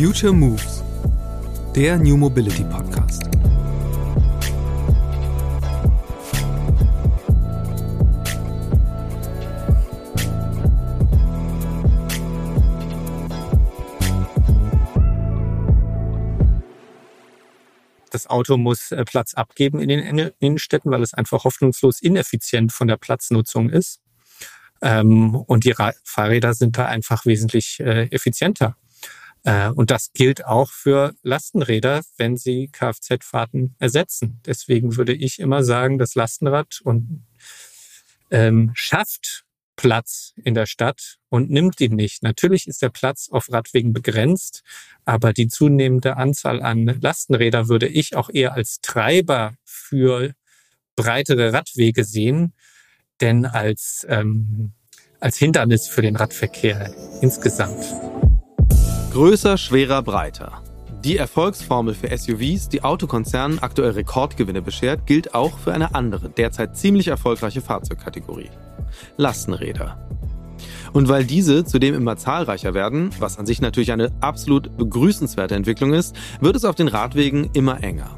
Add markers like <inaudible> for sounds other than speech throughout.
Future Moves, der New Mobility Podcast. Das Auto muss äh, Platz abgeben in den Innenstädten, weil es einfach hoffnungslos ineffizient von der Platznutzung ist. Ähm, und die Fahrräder sind da einfach wesentlich äh, effizienter. Äh, und das gilt auch für Lastenräder, wenn sie Kfz-Fahrten ersetzen. Deswegen würde ich immer sagen, das Lastenrad und ähm, schafft Platz in der Stadt und nimmt ihn nicht. Natürlich ist der Platz auf Radwegen begrenzt, aber die zunehmende Anzahl an Lastenräder würde ich auch eher als Treiber für breitere Radwege sehen, denn als, ähm, als Hindernis für den Radverkehr insgesamt. Größer, schwerer, breiter. Die Erfolgsformel für SUVs, die Autokonzernen aktuell Rekordgewinne beschert, gilt auch für eine andere, derzeit ziemlich erfolgreiche Fahrzeugkategorie. Lastenräder. Und weil diese zudem immer zahlreicher werden, was an sich natürlich eine absolut begrüßenswerte Entwicklung ist, wird es auf den Radwegen immer enger.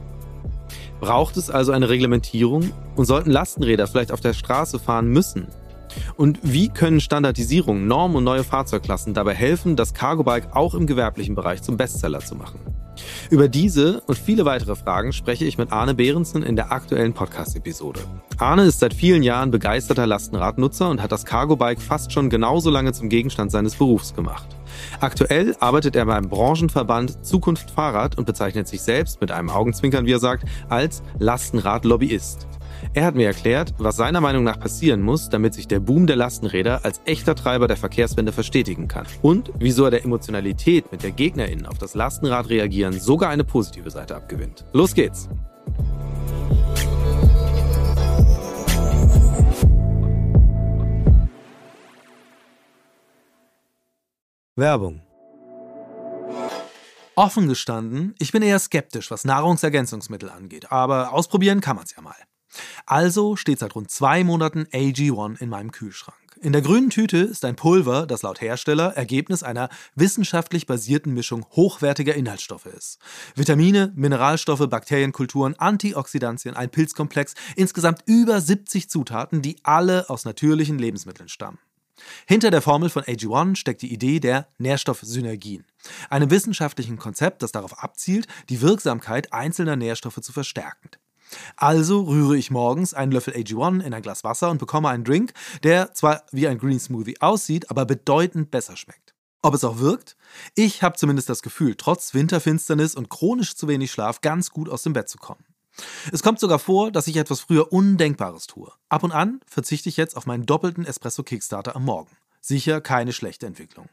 Braucht es also eine Reglementierung und sollten Lastenräder vielleicht auf der Straße fahren müssen, und wie können Standardisierung, Normen und neue Fahrzeugklassen dabei helfen, das Cargo Bike auch im gewerblichen Bereich zum Bestseller zu machen? Über diese und viele weitere Fragen spreche ich mit Arne Behrensen in der aktuellen Podcast-Episode. Arne ist seit vielen Jahren begeisterter Lastenradnutzer und hat das Cargo Bike fast schon genauso lange zum Gegenstand seines Berufs gemacht. Aktuell arbeitet er beim Branchenverband Zukunft Fahrrad und bezeichnet sich selbst mit einem Augenzwinkern, wie er sagt, als Lastenrad-Lobbyist. Er hat mir erklärt, was seiner Meinung nach passieren muss, damit sich der Boom der Lastenräder als echter Treiber der Verkehrswende verstetigen kann. Und wieso er der Emotionalität mit der GegnerInnen auf das Lastenrad reagieren sogar eine positive Seite abgewinnt. Los geht's! Werbung Offen gestanden, ich bin eher skeptisch, was Nahrungsergänzungsmittel angeht, aber ausprobieren kann man's ja mal. Also steht seit rund zwei Monaten AG1 in meinem Kühlschrank. In der grünen Tüte ist ein Pulver, das laut Hersteller Ergebnis einer wissenschaftlich basierten Mischung hochwertiger Inhaltsstoffe ist. Vitamine, Mineralstoffe, Bakterienkulturen, Antioxidantien, ein Pilzkomplex, insgesamt über 70 Zutaten, die alle aus natürlichen Lebensmitteln stammen. Hinter der Formel von AG1 steckt die Idee der Nährstoffsynergien, einem wissenschaftlichen Konzept, das darauf abzielt, die Wirksamkeit einzelner Nährstoffe zu verstärken. Also rühre ich morgens einen Löffel AG1 in ein Glas Wasser und bekomme einen Drink, der zwar wie ein Green Smoothie aussieht, aber bedeutend besser schmeckt. Ob es auch wirkt? Ich habe zumindest das Gefühl, trotz Winterfinsternis und chronisch zu wenig Schlaf ganz gut aus dem Bett zu kommen. Es kommt sogar vor, dass ich etwas früher Undenkbares tue. Ab und an verzichte ich jetzt auf meinen doppelten Espresso Kickstarter am Morgen. Sicher keine schlechte Entwicklung.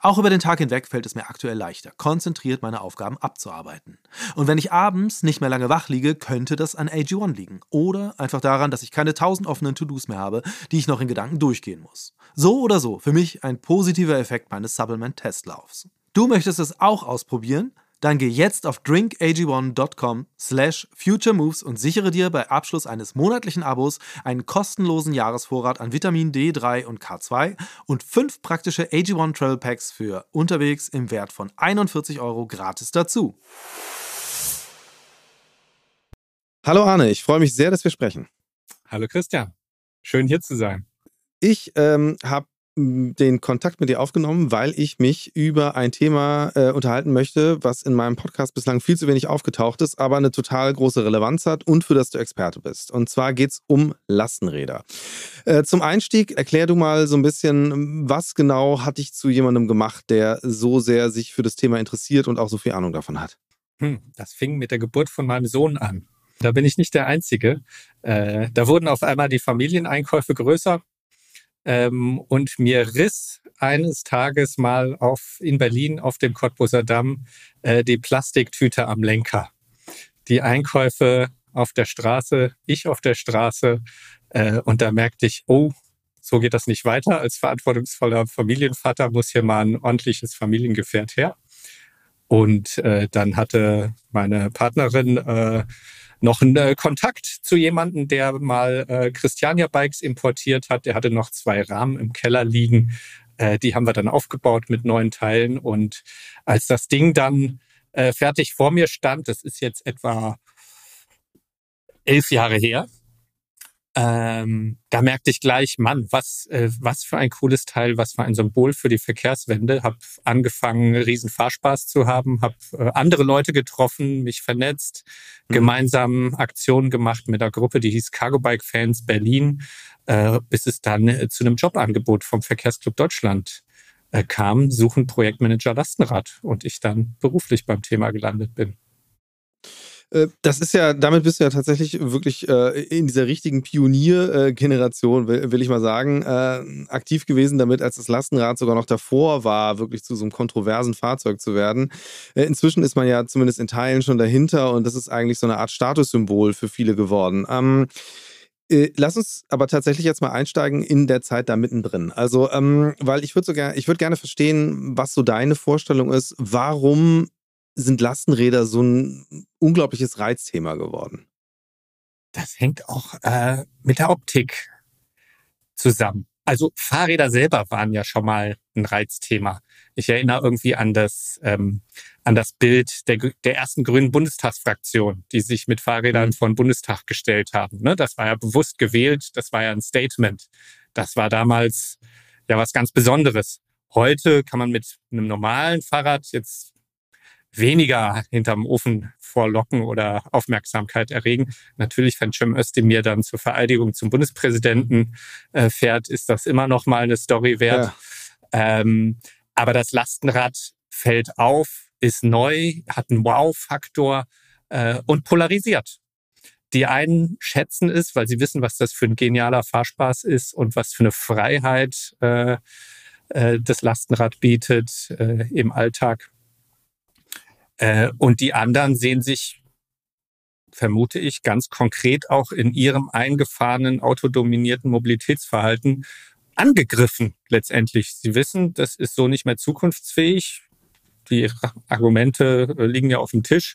Auch über den Tag hinweg fällt es mir aktuell leichter, konzentriert meine Aufgaben abzuarbeiten. Und wenn ich abends nicht mehr lange wach liege, könnte das an AG1 liegen. Oder einfach daran, dass ich keine tausend offenen To-Dos mehr habe, die ich noch in Gedanken durchgehen muss. So oder so, für mich ein positiver Effekt meines Supplement-Testlaufs. Du möchtest es auch ausprobieren? Dann geh jetzt auf drinkag1.com slash futuremoves und sichere dir bei Abschluss eines monatlichen Abos einen kostenlosen Jahresvorrat an Vitamin D3 und K2 und fünf praktische AG1 Travel Packs für unterwegs im Wert von 41 Euro gratis dazu. Hallo Arne, ich freue mich sehr, dass wir sprechen. Hallo Christian, schön hier zu sein. Ich ähm, habe den Kontakt mit dir aufgenommen, weil ich mich über ein Thema äh, unterhalten möchte, was in meinem Podcast bislang viel zu wenig aufgetaucht ist, aber eine total große Relevanz hat und für das du Experte bist. Und zwar geht es um Lastenräder. Äh, zum Einstieg erklär du mal so ein bisschen, was genau hat dich zu jemandem gemacht, der so sehr sich für das Thema interessiert und auch so viel Ahnung davon hat? Hm, das fing mit der Geburt von meinem Sohn an. Da bin ich nicht der Einzige. Äh, da wurden auf einmal die Familieneinkäufe größer ähm, und mir riss eines Tages mal auf, in Berlin auf dem Cottbuser Damm äh, die Plastiktüte am Lenker. Die Einkäufe auf der Straße, ich auf der Straße. Äh, und da merkte ich, oh, so geht das nicht weiter. Als verantwortungsvoller Familienvater muss hier mal ein ordentliches Familiengefährt her. Und äh, dann hatte meine Partnerin äh, noch einen äh, Kontakt zu jemandem, der mal äh, Christiania Bikes importiert hat. Der hatte noch zwei Rahmen im Keller liegen. Äh, die haben wir dann aufgebaut mit neuen Teilen. Und als das Ding dann äh, fertig vor mir stand, das ist jetzt etwa elf Jahre her, ähm, da merkte ich gleich, Mann, was, äh, was für ein cooles Teil, was für ein Symbol für die Verkehrswende. Hab angefangen, riesen Fahrspaß zu haben, hab äh, andere Leute getroffen, mich vernetzt, mhm. gemeinsam Aktionen gemacht mit einer Gruppe, die hieß Cargo Bike Fans Berlin, äh, bis es dann äh, zu einem Jobangebot vom Verkehrsclub Deutschland äh, kam, suchen Projektmanager Lastenrad und ich dann beruflich beim Thema gelandet bin. Äh, das ist ja, damit bist du ja tatsächlich wirklich äh, in dieser richtigen Pioniergeneration, will, ich mal sagen, äh, aktiv gewesen damit, als das Lastenrad sogar noch davor war, wirklich zu so einem kontroversen Fahrzeug zu werden. Inzwischen ist man ja zumindest in Teilen schon dahinter und das ist eigentlich so eine Art Statussymbol für viele geworden. Ähm, äh, Lass uns aber tatsächlich jetzt mal einsteigen in der Zeit da mittendrin. Also, ähm, weil ich würde so gerne, ich würde gerne verstehen, was so deine Vorstellung ist. Warum sind Lastenräder so ein unglaubliches Reizthema geworden? Das hängt auch äh, mit der Optik zusammen. Also Fahrräder selber waren ja schon mal ein Reizthema. Ich erinnere irgendwie an das ähm, an das Bild der, der ersten grünen Bundestagsfraktion, die sich mit Fahrrädern mhm. vor den Bundestag gestellt haben. Ne? Das war ja bewusst gewählt, das war ja ein Statement. Das war damals ja was ganz Besonderes. Heute kann man mit einem normalen Fahrrad jetzt weniger hinterm Ofen vorlocken oder Aufmerksamkeit erregen. Natürlich, wenn Cem Özdemir dann zur Vereidigung zum Bundespräsidenten äh, fährt, ist das immer noch mal eine Story wert. Ja. Ähm, aber das Lastenrad fällt auf, ist neu, hat einen Wow-Faktor äh, und polarisiert. Die einen schätzen es, weil sie wissen, was das für ein genialer Fahrspaß ist und was für eine Freiheit äh, äh, das Lastenrad bietet äh, im Alltag. Äh, und die anderen sehen sich, vermute ich, ganz konkret auch in ihrem eingefahrenen, autodominierten Mobilitätsverhalten angegriffen letztendlich. Sie wissen, das ist so nicht mehr zukunftsfähig. Die Argumente äh, liegen ja auf dem Tisch.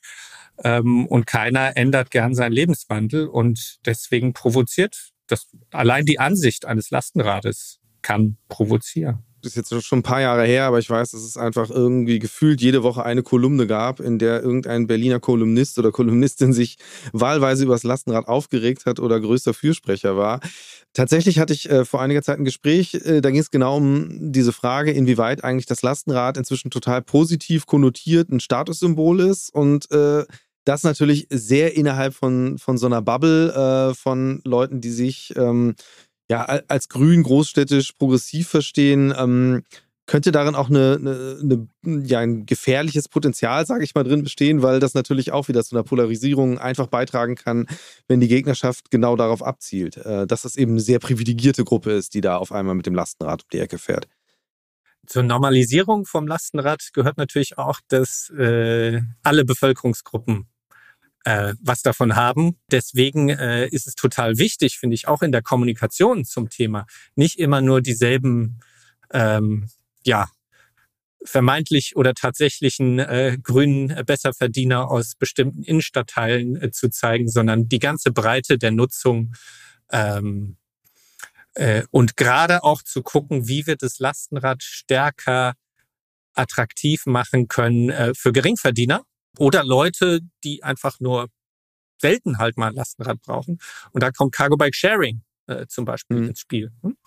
Ähm, und keiner ändert gern seinen Lebenswandel. Und deswegen provoziert das allein die Ansicht eines Lastenrades kann provozieren ist jetzt schon ein paar Jahre her, aber ich weiß, dass es einfach irgendwie gefühlt jede Woche eine Kolumne gab, in der irgendein Berliner Kolumnist oder Kolumnistin sich wahlweise über das Lastenrad aufgeregt hat oder größter Fürsprecher war. Tatsächlich hatte ich äh, vor einiger Zeit ein Gespräch, äh, da ging es genau um diese Frage, inwieweit eigentlich das Lastenrad inzwischen total positiv konnotiert ein Statussymbol ist und äh, das natürlich sehr innerhalb von, von so einer Bubble äh, von Leuten, die sich ähm, ja, als grün, großstädtisch, progressiv verstehen, ähm, könnte darin auch eine, eine, eine, ja, ein gefährliches Potenzial, sage ich mal, drin bestehen, weil das natürlich auch wieder zu einer Polarisierung einfach beitragen kann, wenn die Gegnerschaft genau darauf abzielt, äh, dass das eben eine sehr privilegierte Gruppe ist, die da auf einmal mit dem Lastenrad um die Ecke fährt. Zur Normalisierung vom Lastenrad gehört natürlich auch, dass äh, alle Bevölkerungsgruppen äh, was davon haben. Deswegen äh, ist es total wichtig, finde ich, auch in der Kommunikation zum Thema, nicht immer nur dieselben, ähm, ja, vermeintlich oder tatsächlichen äh, grünen Besserverdiener aus bestimmten Innenstadtteilen äh, zu zeigen, sondern die ganze Breite der Nutzung ähm, äh, und gerade auch zu gucken, wie wir das Lastenrad stärker attraktiv machen können äh, für Geringverdiener, oder Leute, die einfach nur selten halt mal ein Lastenrad brauchen. Und da kommt Cargo Bike Sharing äh, zum Beispiel mhm. ins Spiel. Hm?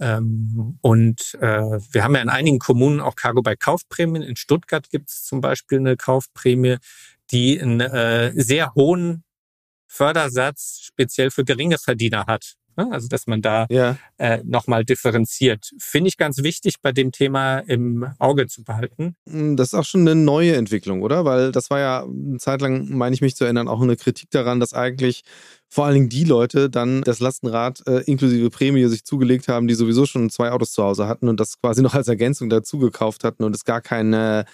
Ähm, und äh, wir haben ja in einigen Kommunen auch Cargo Bike Kaufprämien. In Stuttgart gibt es zum Beispiel eine Kaufprämie, die einen äh, sehr hohen Fördersatz speziell für geringe Verdiener hat. Ne? Also dass man da ja. äh, nochmal differenziert. Finde ich ganz wichtig bei dem Thema im Auge zu behalten. Hm, das ist auch schon eine neue Entwicklung, oder? Weil das war ja eine Zeit lang, meine ich mich zu erinnern, auch eine Kritik daran, dass eigentlich vor allen Dingen die Leute dann das Lastenrad äh, inklusive Prämie sich zugelegt haben, die sowieso schon zwei Autos zu Hause hatten und das quasi <laughs> noch als Ergänzung dazu gekauft hatten und es gar keine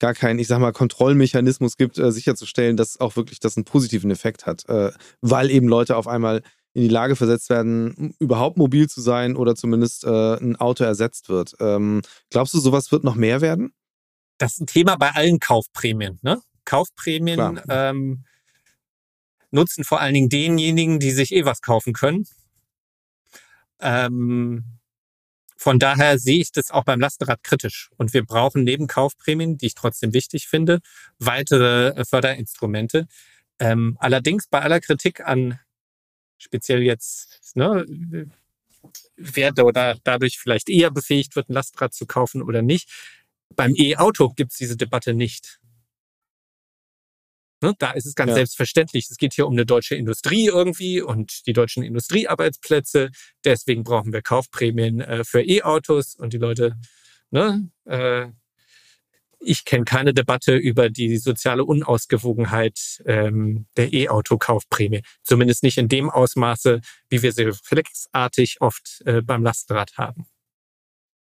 gar keinen, ich sag mal, Kontrollmechanismus gibt, äh, sicherzustellen, dass auch wirklich das einen positiven Effekt hat, äh, weil eben Leute auf einmal in die Lage versetzt werden, überhaupt mobil zu sein oder zumindest äh, ein Auto ersetzt wird. Ähm, glaubst du, sowas wird noch mehr werden? Das ist ein Thema bei allen Kaufprämien. Ne? Kaufprämien ähm, nutzen vor allen Dingen denjenigen, die sich eh was kaufen können. Ähm, von daher sehe ich das auch beim Lastenrad kritisch. Und wir brauchen neben Kaufprämien, die ich trotzdem wichtig finde, weitere äh, Förderinstrumente. Ähm, allerdings bei aller Kritik an speziell jetzt, ne, wer da dadurch vielleicht eher befähigt wird, ein Lastrad zu kaufen oder nicht. Beim E-Auto gibt es diese Debatte nicht. Ne, da ist es ganz ja. selbstverständlich. Es geht hier um eine deutsche Industrie irgendwie und die deutschen Industriearbeitsplätze. Deswegen brauchen wir Kaufprämien äh, für E-Autos und die Leute, ne, äh, ich kenne keine Debatte über die soziale Unausgewogenheit ähm, der E-Auto-Kaufprämie. Zumindest nicht in dem Ausmaße, wie wir sie reflexartig oft äh, beim Lastenrad haben.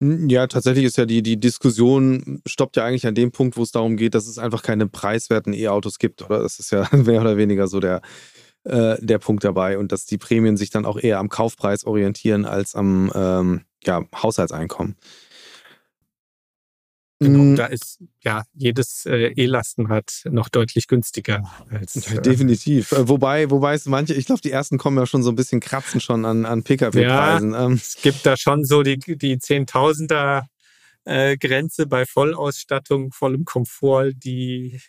Hm, ja, tatsächlich ist ja die, die Diskussion stoppt ja eigentlich an dem Punkt, wo es darum geht, dass es einfach keine preiswerten E-Autos gibt, oder? Das ist ja <laughs> mehr oder weniger so der, äh, der Punkt dabei und dass die Prämien sich dann auch eher am Kaufpreis orientieren als am ähm, ja, Haushaltseinkommen. Genau, mhm. da ist ja jedes äh, E-Lastenrad noch deutlich günstiger als. Äh, Definitiv. Äh, wobei, wobei es manche, ich glaube, die ersten kommen ja schon so ein bisschen kratzen schon an, an Pkw-Preisen. Ja, ähm. Es gibt da schon so die, die Zehntausender äh, Grenze bei Vollausstattung, vollem Komfort, die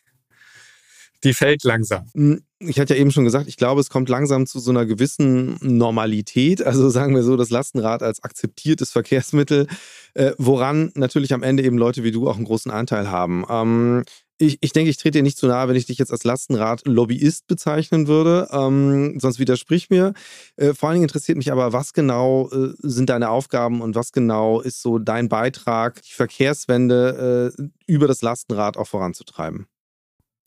die fällt langsam. Hm, ich hatte ja eben schon gesagt, ich glaube, es kommt langsam zu so einer gewissen Normalität. Also sagen wir so, das Lastenrad als akzeptiertes Verkehrsmittel, äh, woran natürlich am Ende eben Leute wie du auch einen großen Anteil haben. Ähm, ich, ich denke, ich trete dir nicht zu nahe, wenn ich dich jetzt als Lastenrad-Lobbyist bezeichnen würde. Ähm, sonst widersprich mir. Äh, vor allen Dingen interessiert mich aber, was genau äh, sind deine Aufgaben und was genau ist so dein Beitrag, die Verkehrswende äh, über das Lastenrad auch voranzutreiben?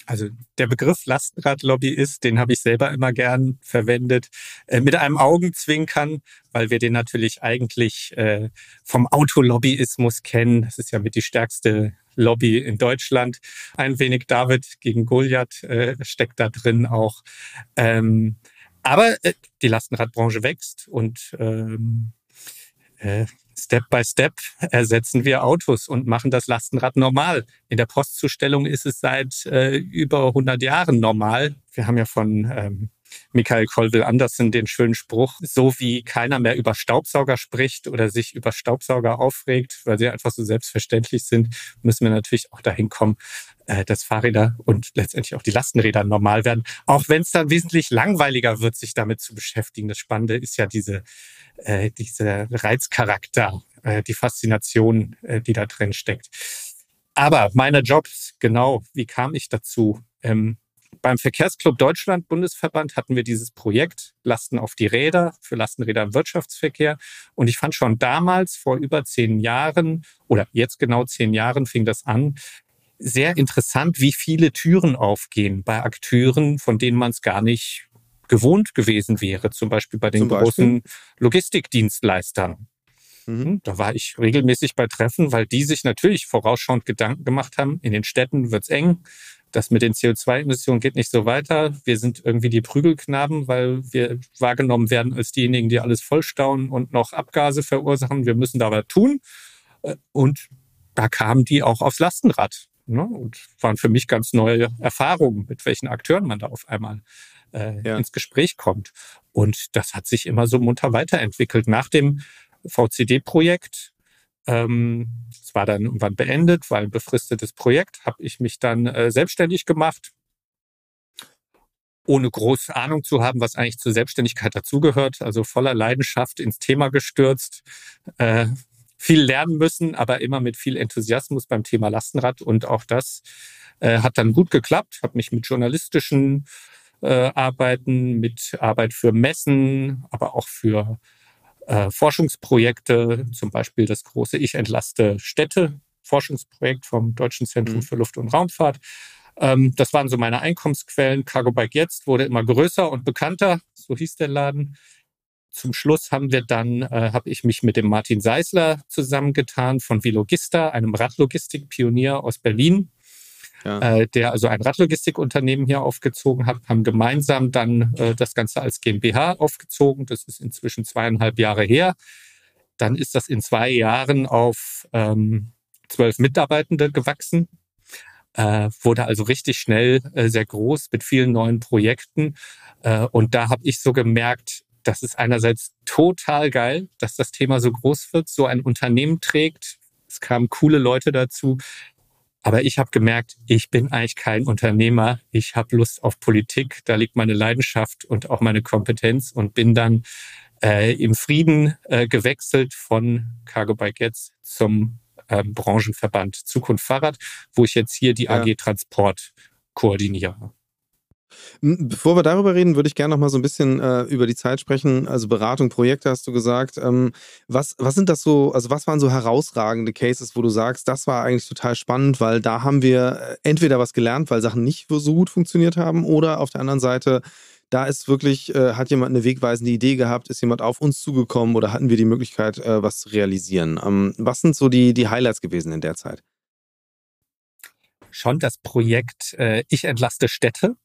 Also der Begriff Lastenradlobbyist, den habe ich selber immer gern verwendet, äh, mit einem Augenzwinkern, weil wir den natürlich eigentlich äh, vom Autolobbyismus kennen. Das ist ja mit die stärkste Lobby in Deutschland. Ein wenig David gegen Goliath äh, steckt da drin auch. Ähm, aber äh, die Lastenradbranche wächst und ähm, äh, Step by Step ersetzen wir Autos und machen das Lastenrad normal. In der Postzustellung ist es seit äh, über 100 Jahren normal. Wir haben ja von ähm, Michael Colville Anderson den schönen Spruch, so wie keiner mehr über Staubsauger spricht oder sich über Staubsauger aufregt, weil sie einfach so selbstverständlich sind, müssen wir natürlich auch dahin kommen, äh, dass Fahrräder und letztendlich auch die Lastenräder normal werden. Auch wenn es dann wesentlich langweiliger wird, sich damit zu beschäftigen. Das Spannende ist ja diese äh, dieser Reizcharakter, äh, die Faszination, äh, die da drin steckt. Aber meine Jobs, genau, wie kam ich dazu? Ähm, beim Verkehrsclub Deutschland Bundesverband hatten wir dieses Projekt Lasten auf die Räder für Lastenräder im Wirtschaftsverkehr. Und ich fand schon damals, vor über zehn Jahren, oder jetzt genau zehn Jahren fing das an, sehr interessant, wie viele Türen aufgehen bei Akteuren, von denen man es gar nicht gewohnt gewesen wäre, zum Beispiel bei den zum großen Beispiel? Logistikdienstleistern. Mhm. Hm, da war ich regelmäßig bei Treffen, weil die sich natürlich vorausschauend Gedanken gemacht haben, in den Städten wird's eng, das mit den CO2-Emissionen geht nicht so weiter. Wir sind irgendwie die Prügelknaben, weil wir wahrgenommen werden als diejenigen, die alles vollstauen und noch Abgase verursachen. Wir müssen da was tun. Äh, und da kamen die auch aufs Lastenrad ne? und waren für mich ganz neue Erfahrungen, mit welchen Akteuren man da auf einmal äh, ja. ins Gespräch kommt. Und das hat sich immer so munter weiterentwickelt. Nach dem VCD-Projekt, ähm, es war dann irgendwann beendet, war ein befristetes Projekt, habe ich mich dann äh, selbstständig gemacht, ohne große Ahnung zu haben, was eigentlich zur Selbstständigkeit dazugehört. Also voller Leidenschaft ins Thema gestürzt, äh, viel lernen müssen, aber immer mit viel Enthusiasmus beim Thema Lastenrad. Und auch das äh, hat dann gut geklappt. Habe mich mit journalistischen äh, arbeiten, mit Arbeit für Messen, aber auch für äh, Forschungsprojekte, zum Beispiel das große Ich entlaste Städte Forschungsprojekt vom Deutschen Zentrum mhm. für Luft- und Raumfahrt. Ähm, das waren so meine Einkommensquellen. Cargo Bike jetzt wurde immer größer und bekannter, so hieß der Laden. Zum Schluss haben wir dann, äh, habe ich mich mit dem Martin Seisler zusammengetan von Vilogista, einem Radlogistikpionier aus Berlin, ja. äh, der also ein Radlogistikunternehmen hier aufgezogen hat, haben gemeinsam dann äh, das Ganze als GmbH aufgezogen. Das ist inzwischen zweieinhalb Jahre her. Dann ist das in zwei Jahren auf ähm, zwölf Mitarbeitende gewachsen. Äh, wurde also richtig schnell äh, sehr groß mit vielen neuen Projekten. Äh, und da habe ich so gemerkt, das ist einerseits total geil, dass das Thema so groß wird, so ein Unternehmen trägt. Es kamen coole Leute dazu. Aber ich habe gemerkt, ich bin eigentlich kein Unternehmer. Ich habe Lust auf Politik. Da liegt meine Leidenschaft und auch meine Kompetenz und bin dann äh, im Frieden äh, gewechselt von Cargo Bike jetzt zum ähm, Branchenverband Zukunft Fahrrad, wo ich jetzt hier die ja. AG Transport koordiniere. Bevor wir darüber reden, würde ich gerne noch mal so ein bisschen äh, über die Zeit sprechen. Also Beratung, Projekte hast du gesagt. Ähm, was, was sind das so, also was waren so herausragende Cases, wo du sagst, das war eigentlich total spannend, weil da haben wir äh, entweder was gelernt, weil Sachen nicht so gut funktioniert haben, oder auf der anderen Seite, da ist wirklich, äh, hat jemand eine wegweisende Idee gehabt, ist jemand auf uns zugekommen oder hatten wir die Möglichkeit, äh, was zu realisieren? Ähm, was sind so die, die Highlights gewesen in der Zeit? Schon das Projekt äh, Ich entlaste Städte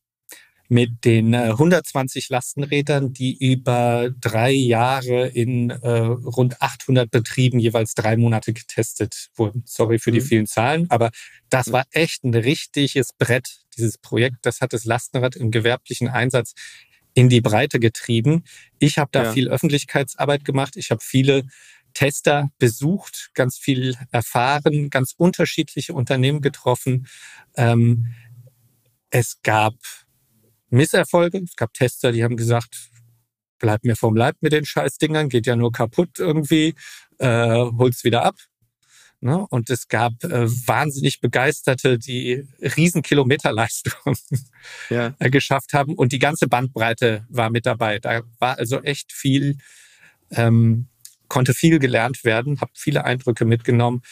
mit den 120 äh, Lastenrädern, die über drei Jahre in äh, rund 800 Betrieben jeweils drei Monate getestet wurden. Sorry für die mhm. vielen Zahlen, aber das war echt ein richtiges Brett, dieses Projekt. Das hat das Lastenrad im gewerblichen Einsatz in die Breite getrieben. Ich habe da ja. viel Öffentlichkeitsarbeit gemacht. Ich habe viele Tester besucht, ganz viel erfahren, ganz unterschiedliche Unternehmen getroffen. Ähm, es gab Misserfolge. Es gab Tester, die haben gesagt, bleib mir vom Leib mit den Scheißdingern, geht ja nur kaputt irgendwie, äh, hol's wieder ab. Ne? Und es gab äh, wahnsinnig Begeisterte, die Riesenkilometerleistungen ja. <laughs> Äh, geschafft haben. Und die ganze Bandbreite war mit dabei. Da war also echt viel, ähm, konnte viel gelernt werden, habe viele Eindrücke mitgenommen.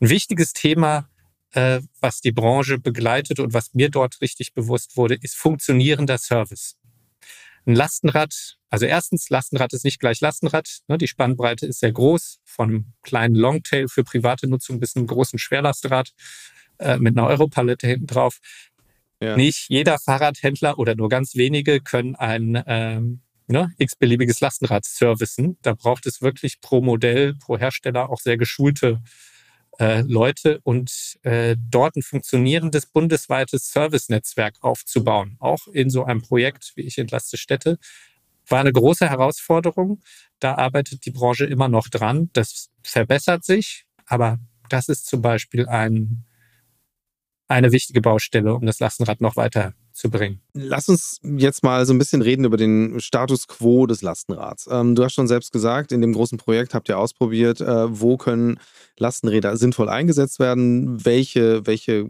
Ein wichtiges Thema äh, was die Branche begleitet und was mir dort richtig bewusst wurde, ist funktionierender Service. Ein Lastenrad, also erstens, Lastenrad ist nicht gleich Lastenrad. Ne, die Spannbreite ist sehr groß, von einem kleinen Longtail für private Nutzung bis einem großen Schwerlastrad äh, mit einer Europalette hinten drauf. Ja. Nicht jeder Fahrradhändler oder nur ganz wenige können ein ähm, ne, x-beliebiges Lastenrad servicen. Da braucht es wirklich pro Modell, pro Hersteller auch sehr geschulte äh, Leute und äh, dort ein funktionierendes bundesweites Servicenetzwerk aufzubauen, auch in so einem Projekt wie ich entlaste Städte, war eine große Herausforderung. Da arbeitet die Branche immer noch dran. Das verbessert sich, aber das ist zum Beispiel ein, eine wichtige Baustelle, um das Lastenrad noch weiter zu bringen. Lass uns jetzt mal so ein bisschen reden über den Status quo des Lastenrads. Ähm, du hast schon selbst gesagt, in dem großen Projekt habt ihr ausprobiert, äh, wo können Lastenräder sinnvoll eingesetzt werden, welche, welche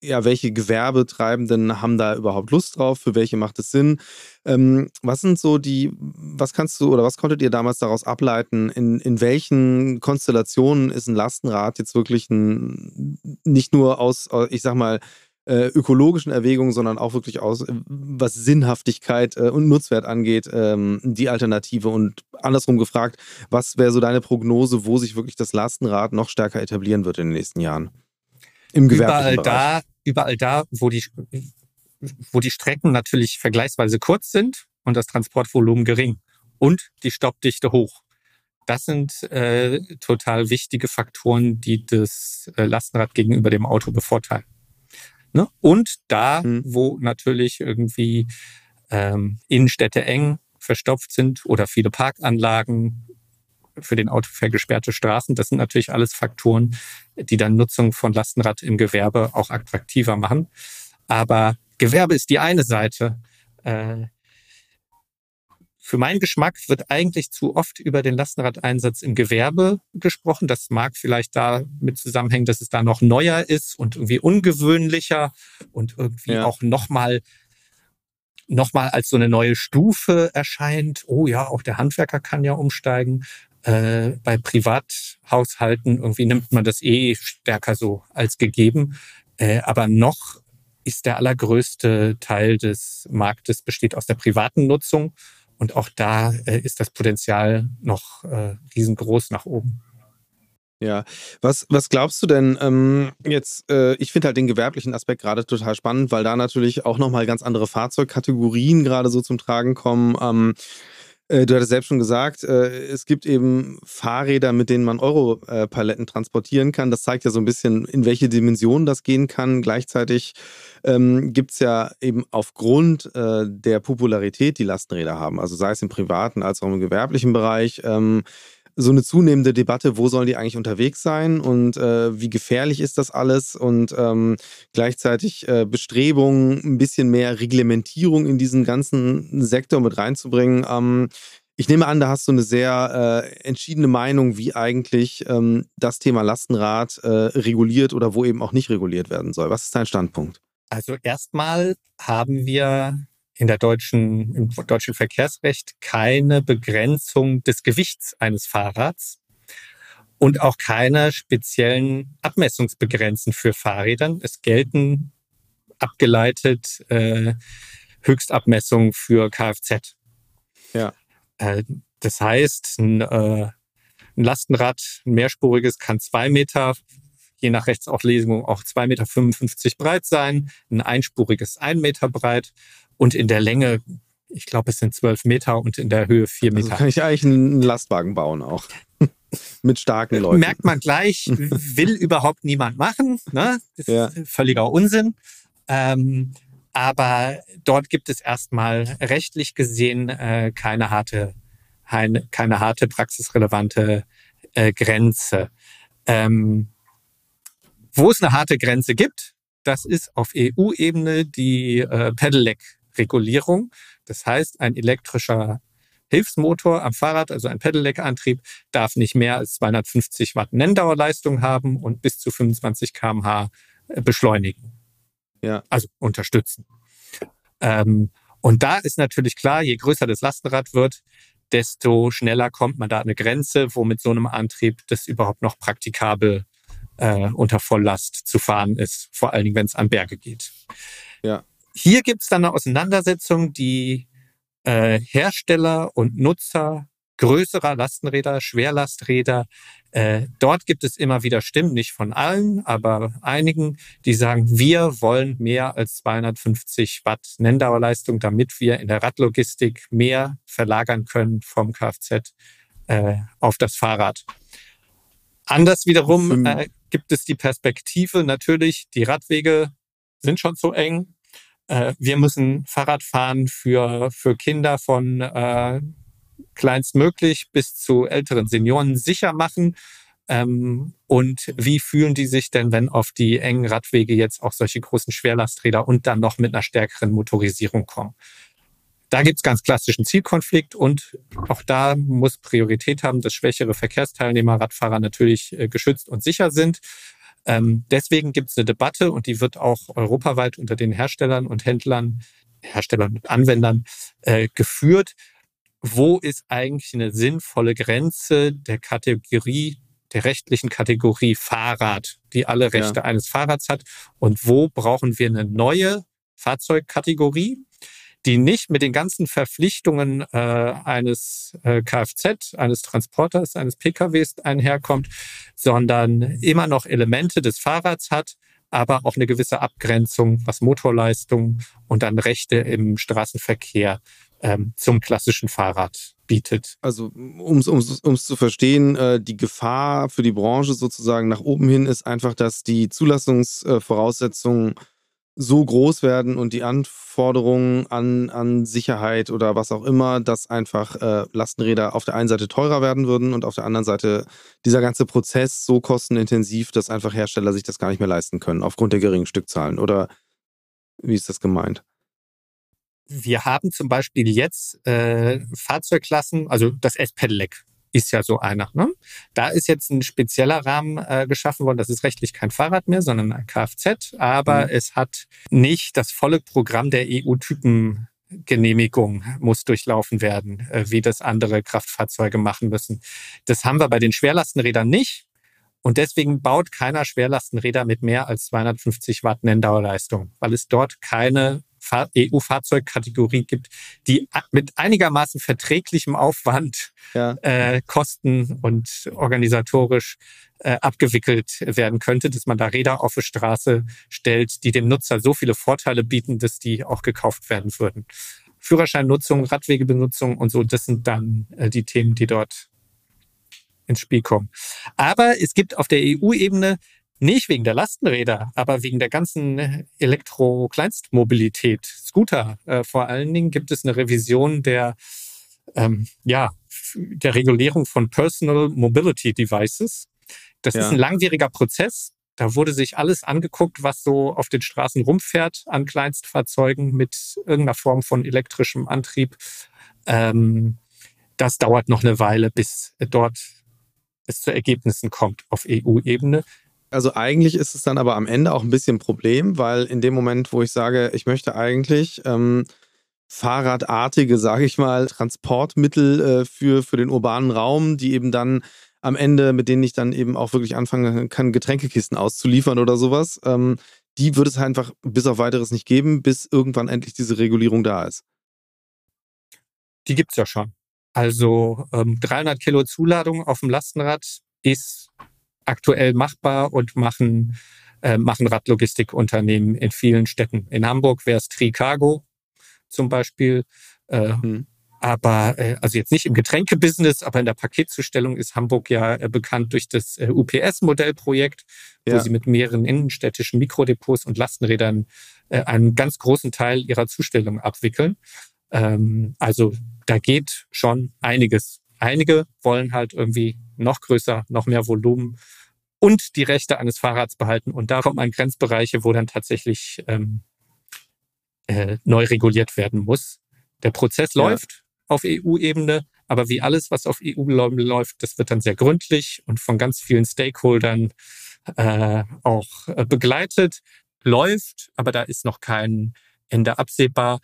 ja, welche Gewerbetreibenden haben da überhaupt Lust drauf? Für welche macht es Sinn? Ähm, was sind so die, was kannst du oder was konntet ihr damals daraus ableiten? In, in welchen Konstellationen ist ein Lastenrad jetzt wirklich ein, nicht nur aus, ich sag mal, äh, ökologischen Erwägungen, sondern auch wirklich aus, was Sinnhaftigkeit äh, und Nutzwert angeht, ähm, die Alternative. Und andersrum gefragt, was wäre so deine Prognose, wo sich wirklich das Lastenrad noch stärker etablieren wird in den nächsten Jahren? Im überall Bereich. da, überall da, wo die, wo die Strecken natürlich vergleichsweise kurz sind und das Transportvolumen gering und die Stoppdichte hoch. Das sind äh, total wichtige Faktoren, die das äh, Lastenrad gegenüber dem Auto bevorteilen. Ne? Und da, mhm. wo natürlich irgendwie ähm, Innenstädte eng verstopft sind oder viele Parkanlagen, für den Autoverkehr gesperrte Straßen, das sind natürlich alles Faktoren, die dann Nutzung von Lastenrad im Gewerbe auch attraktiver machen. Aber Gewerbe ist die eine Seite. Äh, für meinen Geschmack wird eigentlich zu oft über den Lastenradeinsatz im Gewerbe gesprochen. Das mag vielleicht damit zusammenhängen, dass es da noch neuer ist und irgendwie ungewöhnlicher und irgendwie ja. auch nochmal noch mal als so eine neue Stufe erscheint. Oh ja, auch der Handwerker kann ja umsteigen. Äh, bei Privathaushalten irgendwie nimmt man das eh stärker so als gegeben. Äh, aber noch ist der allergrößte Teil des Marktes besteht aus der privaten Nutzung. Und auch da äh, ist das Potenzial noch äh, riesengroß nach oben. Ja, was, was glaubst du denn ähm, jetzt, äh, ich finde halt den gewerblichen Aspekt gerade total spannend, weil da natürlich auch nochmal ganz andere Fahrzeugkategorien gerade so zum Tragen kommen. Ähm, Äh, du hattest selbst schon gesagt, äh, es gibt eben Fahrräder, mit denen man Europaletten transportieren kann. Das zeigt ja so ein bisschen, in welche Dimension das gehen kann. Gleichzeitig ähm, gibt es ja eben aufgrund äh, der Popularität, die Lastenräder haben, also sei es im privaten als auch im gewerblichen Bereich, ähm, so eine zunehmende Debatte, wo sollen die eigentlich unterwegs sein und äh, wie gefährlich ist das alles und ähm, gleichzeitig äh, Bestrebungen, ein bisschen mehr Reglementierung in diesen ganzen Sektor mit reinzubringen. Ähm, ich nehme an, da hast du eine sehr äh, entschiedene Meinung, wie eigentlich ähm, das Thema Lastenrad äh, reguliert oder wo eben auch nicht reguliert werden soll. Was ist dein Standpunkt? Also erstmal haben wir in der deutschen, im deutschen Verkehrsrecht keine Begrenzung des Gewichts eines Fahrrads und auch keine speziellen Abmessungsbegrenzen für Fahrrädern. Es gelten abgeleitet äh, Höchstabmessungen für Kfz. Ja. Äh, das heißt, ein, äh, ein Lastenrad, ein mehrspuriges, kann zwei Meter je nach Rechtsauslegung auch 2,55 Meter breit sein, ein einspuriges ein Meter breit und in der Länge, ich glaube, es sind 12 Meter und in der Höhe 4 Meter. Also kann ich eigentlich einen Lastwagen bauen auch. <laughs> Mit starken Leuten. Merkt man gleich, will überhaupt niemand machen. Ne? Das ja. ist völliger Unsinn. Ähm, aber dort gibt es erstmal rechtlich gesehen äh, keine harte, keine, keine harte praxisrelevante äh, Grenze. Ähm, wo es eine harte Grenze gibt, das ist auf EU-Ebene die äh, Pedelec-Regulierung. Das heißt, ein elektrischer Hilfsmotor am Fahrrad, also ein Pedelec-Antrieb, darf nicht mehr als 250 Watt Nenndauerleistung haben und bis zu 25 kmh äh, beschleunigen. Ja. Also unterstützen. Ähm, und da ist natürlich klar, je größer das Lastenrad wird, desto schneller kommt man da an eine Grenze, wo mit so einem Antrieb das überhaupt noch praktikabel äh, unter Volllast zu fahren ist, vor allen Dingen, wenn es an Berge geht. Ja. Hier gibt es dann eine Auseinandersetzung, die äh, Hersteller und Nutzer größerer Lastenräder, Schwerlasträder, äh, dort gibt es immer wieder Stimmen, nicht von allen, aber einigen, die sagen, wir wollen mehr als 250 Watt Nenndauerleistung, damit wir in der Radlogistik mehr verlagern können vom Kfz äh, auf das Fahrrad. Anders wiederum äh, gibt es die Perspektive, natürlich, die Radwege sind schon zu eng. Äh, wir müssen Fahrradfahren für, für Kinder von äh, kleinstmöglich bis zu älteren Senioren sicher machen. Ähm, und wie fühlen die sich denn, wenn auf die engen Radwege jetzt auch solche großen Schwerlasträder und dann noch mit einer stärkeren Motorisierung kommen? Da gibt's ganz klassischen Zielkonflikt und auch da muss Priorität haben, dass schwächere Verkehrsteilnehmer, Radfahrer natürlich äh, geschützt und sicher sind. Ähm, deswegen gibt's eine Debatte und die wird auch europaweit unter den Herstellern und Händlern, Herstellern und Anwendern äh, geführt. Wo ist eigentlich eine sinnvolle Grenze der Kategorie der rechtlichen Kategorie Fahrrad, die alle Rechte ja. eines Fahrrads hat. Und wo brauchen wir eine neue Fahrzeugkategorie, die nicht mit den ganzen Verpflichtungen äh, eines äh, Kfz, eines Transporters, eines PKWs einherkommt, sondern immer noch Elemente des Fahrrads hat, aber auch eine gewisse Abgrenzung, was Motorleistung und dann Rechte im Straßenverkehr ähm, zum klassischen Fahrrad bietet. Also um es zu verstehen, äh, die Gefahr für die Branche sozusagen nach oben hin ist einfach, dass die Zulassungsvoraussetzungen äh, so groß werden und die Anforderungen an, an Sicherheit oder was auch immer, dass einfach äh, Lastenräder auf der einen Seite teurer werden würden und auf der anderen Seite dieser ganze Prozess so kostenintensiv, dass einfach Hersteller sich das gar nicht mehr leisten können, aufgrund der geringen Stückzahlen. Oder wie ist das gemeint? Wir haben zum Beispiel jetzt äh, Fahrzeugklassen, also das S-Pedelec ist ja so einer. Ne? Da ist jetzt ein spezieller Rahmen äh, geschaffen worden. Das ist rechtlich kein Fahrrad mehr, sondern ein Kfz. Aber mhm. es hat nicht das volle Programm der EU-Typengenehmigung muss durchlaufen werden, äh, wie das andere Kraftfahrzeuge machen müssen. Das haben wir bei den Schwerlastenrädern nicht. Und deswegen baut keiner Schwerlastenräder mit mehr als 250 Watt Nenndauerleistung, weil es dort keine EU-Fahrzeugkategorie gibt, die mit einigermaßen verträglichem Aufwand ja. äh, kosten und organisatorisch äh, abgewickelt werden könnte, dass man da Räder auf die Straße stellt, die dem Nutzer so viele Vorteile bieten, dass die auch gekauft werden würden. Führerscheinnutzung, Radwegebenutzung und so, das sind dann äh, die Themen, die dort ins Spiel kommen. Aber es gibt auf der EU-Ebene nicht wegen der Lastenräder, aber wegen der ganzen Elektro-Kleinstmobilität, Scooter äh, vor allen Dingen, gibt es eine Revision der, ähm, ja, der Regulierung von Personal Mobility Devices. Das ja. ist ein langwieriger Prozess. Da wurde sich alles angeguckt, was so auf den Straßen rumfährt an Kleinstfahrzeugen mit irgendeiner Form von elektrischem Antrieb. Ähm, das dauert noch eine Weile, bis dort es zu Ergebnissen kommt auf EU-Ebene. Also eigentlich ist es dann aber am Ende auch ein bisschen ein Problem, weil in dem Moment, wo ich sage, ich möchte eigentlich ähm, fahrradartige, sage ich mal, Transportmittel äh, für, für den urbanen Raum, die eben dann am Ende, mit denen ich dann eben auch wirklich anfangen kann, Getränkekisten auszuliefern oder sowas, ähm, die wird es einfach bis auf weiteres nicht geben, bis irgendwann endlich diese Regulierung da ist. Die gibt es ja schon. Also ähm, 300 Kilo Zuladung auf dem Lastenrad ist aktuell machbar und machen, äh, machen Radlogistikunternehmen in vielen Städten. In Hamburg wäre es Tricargo zum Beispiel. Äh, mhm. Aber äh, also jetzt nicht im Getränkebusiness, aber in der Paketzustellung ist Hamburg ja äh, bekannt durch das äh, UPS-Modellprojekt, wo ja. sie mit mehreren innenstädtischen Mikrodepots und Lastenrädern äh, einen ganz großen Teil ihrer Zustellung abwickeln. Ähm, also da geht schon einiges. Einige wollen halt irgendwie noch größer, noch mehr Volumen und die Rechte eines Fahrrads behalten. Und da kommt man Grenzbereiche, wo dann tatsächlich ähm, äh, neu reguliert werden muss. Der Prozess ja. läuft auf EU-Ebene, aber wie alles, was auf EU-Ebene läuft, das wird dann sehr gründlich und von ganz vielen Stakeholdern äh, auch äh, begleitet, läuft, aber da ist noch kein Ende absehbar.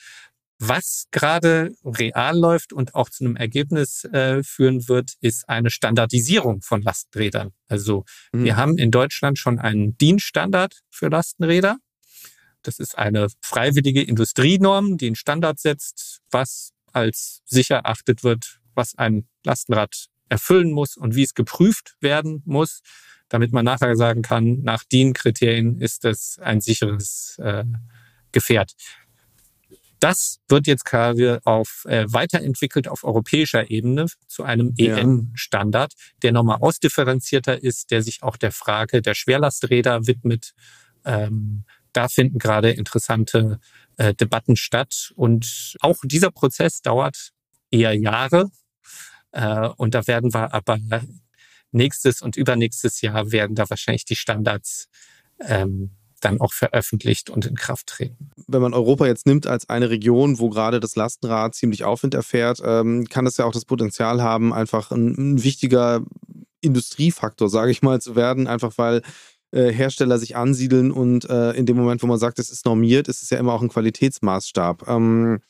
Was gerade real läuft und auch zu einem Ergebnis äh, führen wird, ist eine Standardisierung von Lastenrädern. Also mhm. wir haben in Deutschland schon einen DIN-Standard für Lastenräder. Das ist eine freiwillige Industrienorm, die einen Standard setzt, was als sicher erachtet wird, was ein Lastenrad erfüllen muss und wie es geprüft werden muss, damit man nachher sagen kann, nach DIN-Kriterien ist es ein sicheres äh, Gefährt. Das wird jetzt quasi auf, äh, weiterentwickelt auf europäischer Ebene zu einem EN-Standard, der nochmal ausdifferenzierter ist, der sich auch der Frage der Schwerlasträder widmet. Ähm, da finden gerade interessante äh, Debatten statt. Und auch dieser Prozess dauert eher Jahre. Äh, und da werden wir aber nächstes und übernächstes Jahr werden da wahrscheinlich die Standards ähm, dann auch veröffentlicht und in Kraft treten. Wenn man Europa jetzt nimmt als eine Region, wo gerade das Lastenrad ziemlich Aufwind erfährt, ähm, kann das ja auch das Potenzial haben, einfach ein, wichtiger Industriefaktor, sage ich mal, zu werden, einfach weil äh, Hersteller sich ansiedeln und äh, in dem Moment, wo man sagt, es ist normiert, ist es ja immer auch ein Qualitätsmaßstab. Ähm,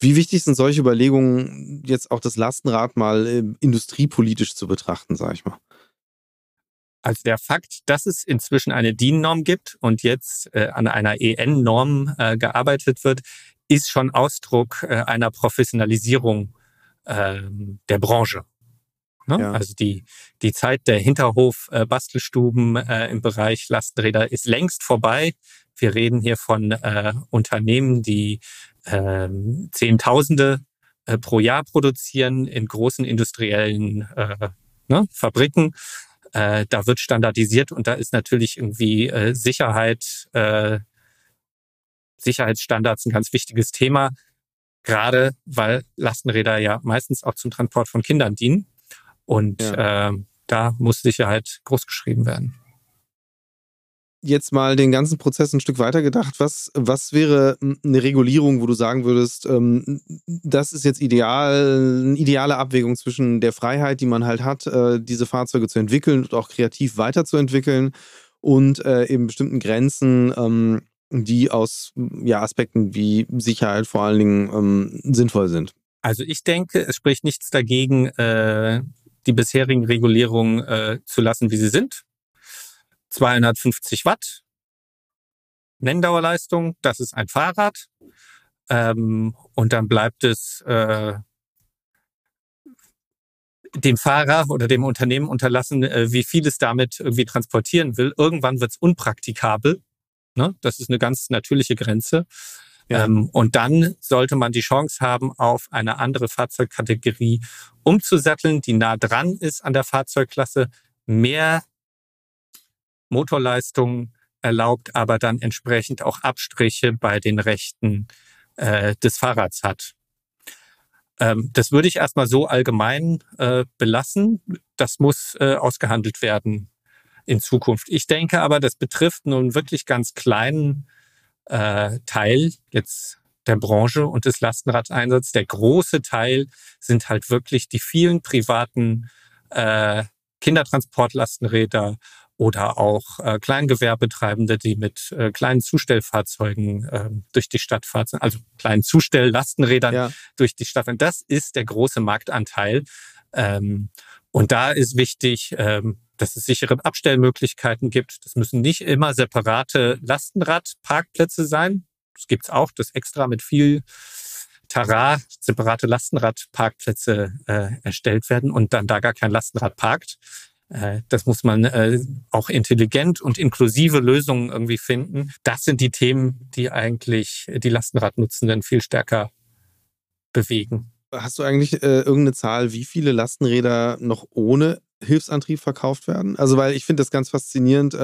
wie wichtig sind solche Überlegungen, jetzt auch das Lastenrad mal äh, industriepolitisch zu betrachten, sage ich mal? Also der Fakt, dass es inzwischen eine DIN-Norm gibt und jetzt äh, an einer EN-Norm äh, gearbeitet wird, ist schon Ausdruck äh, einer Professionalisierung äh, der Branche. Ne? Ja. Also die, die Zeit der Hinterhof-Bastelstuben äh, im Bereich Lastenräder ist längst vorbei. Wir reden hier von äh, Unternehmen, die äh, Zehntausende äh, pro Jahr produzieren in großen industriellen äh, ne, Fabriken äh, da wird standardisiert und da ist natürlich irgendwie äh, Sicherheit, äh, Sicherheitsstandards ein ganz wichtiges Thema, gerade weil Lastenräder ja meistens auch zum Transport von Kindern dienen. Und ja. äh, da muss Sicherheit großgeschrieben werden jetzt mal den ganzen Prozess ein Stück weiter gedacht. Was, was wäre eine Regulierung, wo du sagen würdest, ähm, das ist jetzt ideal, eine ideale Abwägung zwischen der Freiheit, die man halt hat, äh, diese Fahrzeuge zu entwickeln und auch kreativ weiterzuentwickeln und äh, eben bestimmten Grenzen, ähm, die aus ja, Aspekten wie Sicherheit vor allen Dingen ähm, sinnvoll sind? Also ich denke, es spricht nichts dagegen, äh, die bisherigen Regulierungen äh, zu lassen, wie sie sind 250 Watt Nenndauerleistung, das ist ein Fahrrad. Ähm, und dann bleibt es äh, dem Fahrer oder dem Unternehmen unterlassen, äh, wie viel es damit irgendwie transportieren will. Irgendwann wird es unpraktikabel. Ne? Das ist eine ganz natürliche Grenze. Ja. Ähm, und dann sollte man die Chance haben, auf eine andere Fahrzeugkategorie umzusatteln, die nah dran ist an der Fahrzeugklasse, mehr Motorleistung erlaubt, aber dann entsprechend auch Abstriche bei den Rechten äh, des Fahrrads hat. Ähm, das würde ich erstmal so allgemein äh, belassen. Das muss äh, ausgehandelt werden in Zukunft. Ich denke aber, das betrifft einen wirklich ganz kleinen äh, Teil jetzt der Branche und des Lastenradeinsatzes. Der große Teil sind halt wirklich die vielen privaten äh, Kindertransportlastenräder oder auch äh, Kleingewerbetreibende, die mit äh, kleinen Zustellfahrzeugen äh, durch die Stadt fahren, also kleinen Zustelllastenrädern ja. durch die Stadt fahren. Das ist der große Marktanteil. Ähm, und da ist wichtig, ähm, dass es sichere Abstellmöglichkeiten gibt. Das müssen nicht immer separate Lastenradparkplätze sein. Das gibt's auch, das extra mit viel Tara separate Lastenradparkplätze äh, erstellt werden und dann da gar kein Lastenrad parkt. Äh, das muss man äh, auch intelligent und inklusive Lösungen irgendwie finden. Das sind die Themen, die eigentlich die Lastenradnutzenden viel stärker bewegen. Hast du eigentlich äh, irgendeine Zahl, wie viele Lastenräder noch ohne Hilfsantrieb verkauft werden? Also, weil ich finde das ganz faszinierend,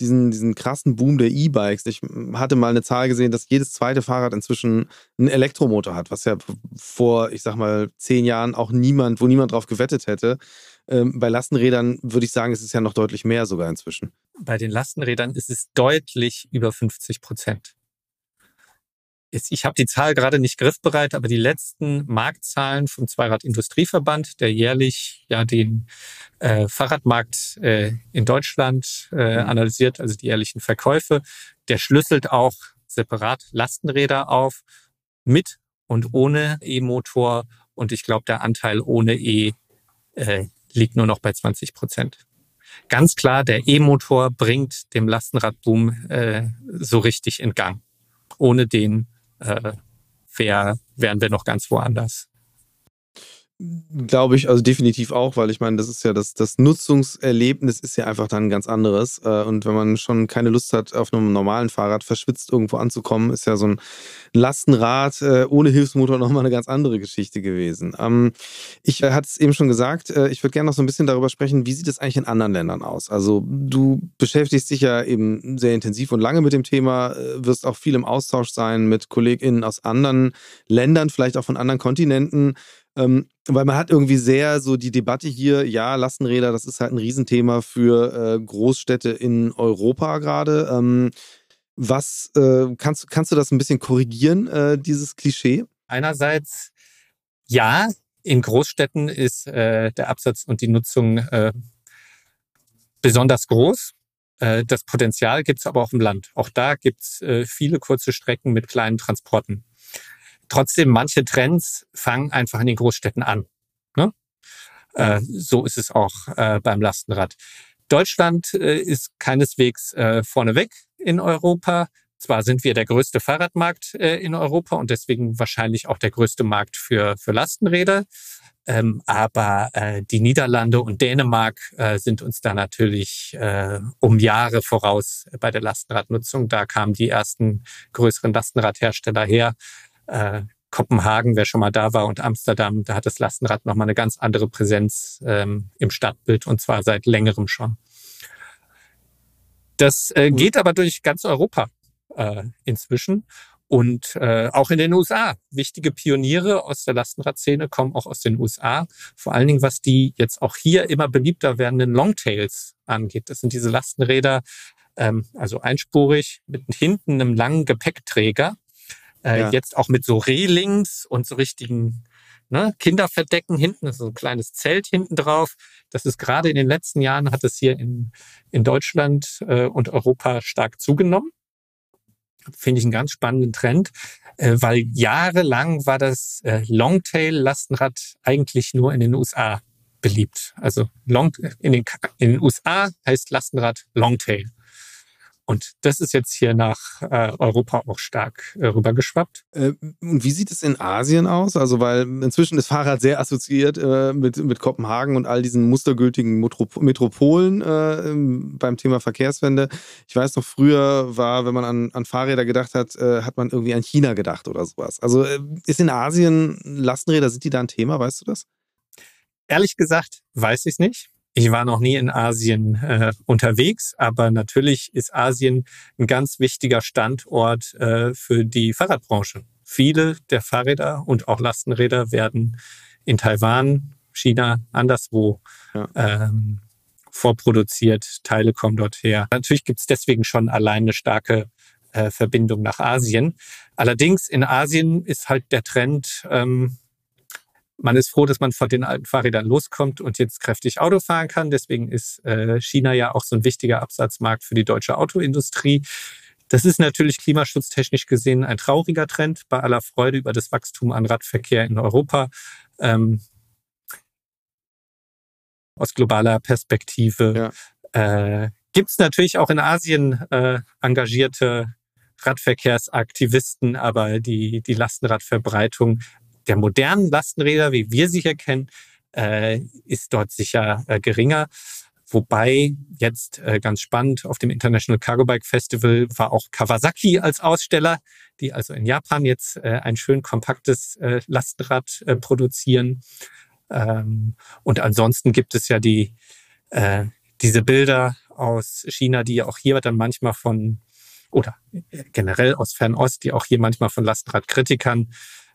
diesen, diesen krassen Boom der E-Bikes. Ich hatte mal eine Zahl gesehen, dass jedes zweite Fahrrad inzwischen einen Elektromotor hat, was ja vor, ich sag mal, zehn Jahren auch niemand, wo niemand drauf gewettet hätte. Ähm, bei Lastenrädern würde ich sagen, es ist ja noch deutlich mehr sogar inzwischen. Bei den Lastenrädern ist es deutlich über 50 Prozent. Ich habe die Zahl gerade nicht griffbereit, aber die letzten Marktzahlen vom Zweirad-Industrieverband, der jährlich ja den äh, Fahrradmarkt äh, in Deutschland äh, mhm. analysiert, also die jährlichen Verkäufe, der schlüsselt auch separat Lastenräder auf mit und ohne E-Motor. Und ich glaube, der Anteil ohne E äh, liegt nur noch bei 20 Prozent. Ganz klar, der E-Motor bringt dem Lastenradboom äh, so richtig in Gang. Ohne den äh, wär, wären wir noch ganz woanders. Glaube ich, also definitiv auch, weil ich meine, das ist ja das, das Nutzungserlebnis ist ja einfach dann ganz anderes. Äh, und wenn man schon keine Lust hat, auf einem normalen Fahrrad verschwitzt irgendwo anzukommen, ist ja so ein Lastenrad äh, ohne Hilfsmotor <laughs> nochmal eine ganz andere Geschichte gewesen. Ähm, ich äh, hatte es eben schon gesagt, ich würde gerne noch so ein bisschen darüber sprechen, wie sieht es eigentlich in anderen Ländern aus? Also du beschäftigst dich ja eben sehr intensiv und lange mit dem Thema, wirst auch viel im Austausch sein mit KollegInnen aus anderen Ländern, vielleicht auch von anderen Kontinenten. Ähm, weil man hat irgendwie sehr so die Debatte hier, ja, Lastenräder, das ist halt ein Riesenthema für äh, Großstädte in Europa gerade. Ähm, was äh, kannst, kannst du das ein bisschen korrigieren, äh, dieses Klischee? Einerseits ja, in Großstädten ist äh, der Absatz und die Nutzung äh, besonders groß. Äh, das Potenzial gibt es aber auch im Land. Auch da gibt es viele kurze Strecken mit kleinen Transporten. Trotzdem, manche Trends fangen einfach in den Großstädten an. Ne? Äh, so ist es auch äh, beim Lastenrad. Deutschland äh, ist keineswegs äh, vorneweg in Europa. Zwar sind wir der größte Fahrradmarkt äh, in Europa und deswegen wahrscheinlich auch der größte Markt für, für Lastenräder. Ähm, aber äh, die Niederlande und Dänemark äh, sind uns da natürlich äh, um Jahre voraus bei der Lastenradnutzung. Da kamen die ersten größeren Lastenradhersteller her. Äh, Kopenhagen, wer schon mal da war, und Amsterdam, da hat das Lastenrad nochmal eine ganz andere Präsenz ähm, im Stadtbild und zwar seit längerem schon. Das äh, geht aber durch ganz Europa äh, inzwischen und äh, auch in den USA. Wichtige Pioniere aus der Lastenradszene kommen auch aus den USA. Vor allen Dingen, was die jetzt auch hier immer beliebter werdenden Longtails angeht. Das sind diese Lastenräder, ähm, also einspurig mit hinten einem langen Gepäckträger äh, ja. Jetzt auch mit so Rehlings und so richtigen ne, Kinderverdecken hinten, so ein kleines Zelt hinten drauf. Das ist gerade in den letzten Jahren, hat es hier in, in Deutschland äh, und Europa stark zugenommen. Finde ich einen ganz spannenden Trend, äh, weil jahrelang war das äh, Longtail-Lastenrad eigentlich nur in den USA beliebt. Also Long, in, den, in den USA heißt Lastenrad Longtail. Und das ist jetzt hier nach äh, Europa auch stark äh, rübergeschwappt. Äh, und wie sieht es in Asien aus? Also, weil inzwischen ist Fahrrad sehr assoziiert äh, mit, mit Kopenhagen und all diesen mustergültigen Metropolen äh, beim Thema Verkehrswende. Ich weiß noch, früher war, wenn man an, an Fahrräder gedacht hat, äh, hat man irgendwie an China gedacht oder sowas. Also, ist in Asien Lastenräder, sind die da ein Thema? Weißt du das? Ehrlich gesagt, weiß ich es nicht. Ich war noch nie in Asien äh, unterwegs, aber natürlich ist Asien ein ganz wichtiger Standort äh, für die Fahrradbranche. Viele der Fahrräder und auch Lastenräder werden in Taiwan, China, anderswo ja. ähm, vorproduziert. Teile kommen dort her. Natürlich gibt es deswegen schon allein eine starke äh, Verbindung nach Asien. Allerdings in Asien ist halt der Trend, ähm, man ist froh, dass man von den alten Fahrrädern loskommt und jetzt kräftig Auto fahren kann. Deswegen ist äh, China ja auch so ein wichtiger Absatzmarkt für die deutsche Autoindustrie. Das ist natürlich klimaschutztechnisch gesehen ein trauriger Trend bei aller Freude über das Wachstum an Radverkehr in Europa. Ähm, aus globaler Perspektive ja. äh, gibt es natürlich auch in Asien äh, engagierte Radverkehrsaktivisten, aber die, die Lastenradverbreitung der modernen Lastenräder, wie wir sie hier kennen, äh, ist dort sicher äh, geringer. Wobei jetzt äh, ganz spannend auf dem International Cargo Bike Festival war auch Kawasaki als Aussteller, die also in Japan jetzt äh, ein schön kompaktes äh, Lastenrad äh, produzieren. Ähm, und ansonsten gibt es ja die äh, diese Bilder aus China, die auch hier dann manchmal von oder generell aus Fernost, die auch hier manchmal von Lastenradkritikern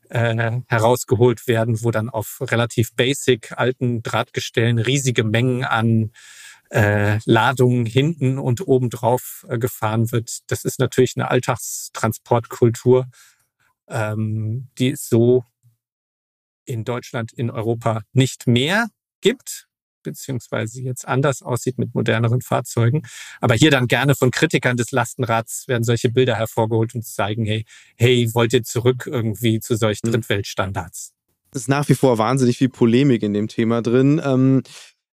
äh, herausgeholt werden, wo dann auf relativ basic alten Drahtgestellen riesige Mengen an äh, Ladungen hinten und oben drauf äh, gefahren wird. Das ist natürlich eine Alltagstransportkultur, ähm, die es so in Deutschland, in Europa nicht mehr gibt beziehungsweise jetzt anders aussieht mit moderneren Fahrzeugen. Aber hier dann gerne von Kritikern des Lastenrads werden solche Bilder hervorgeholt und zeigen, hey, hey, wollt ihr zurück irgendwie zu solchen mhm. Drittweltstandards? Es ist nach wie vor wahnsinnig viel Polemik in dem Thema drin. Ähm,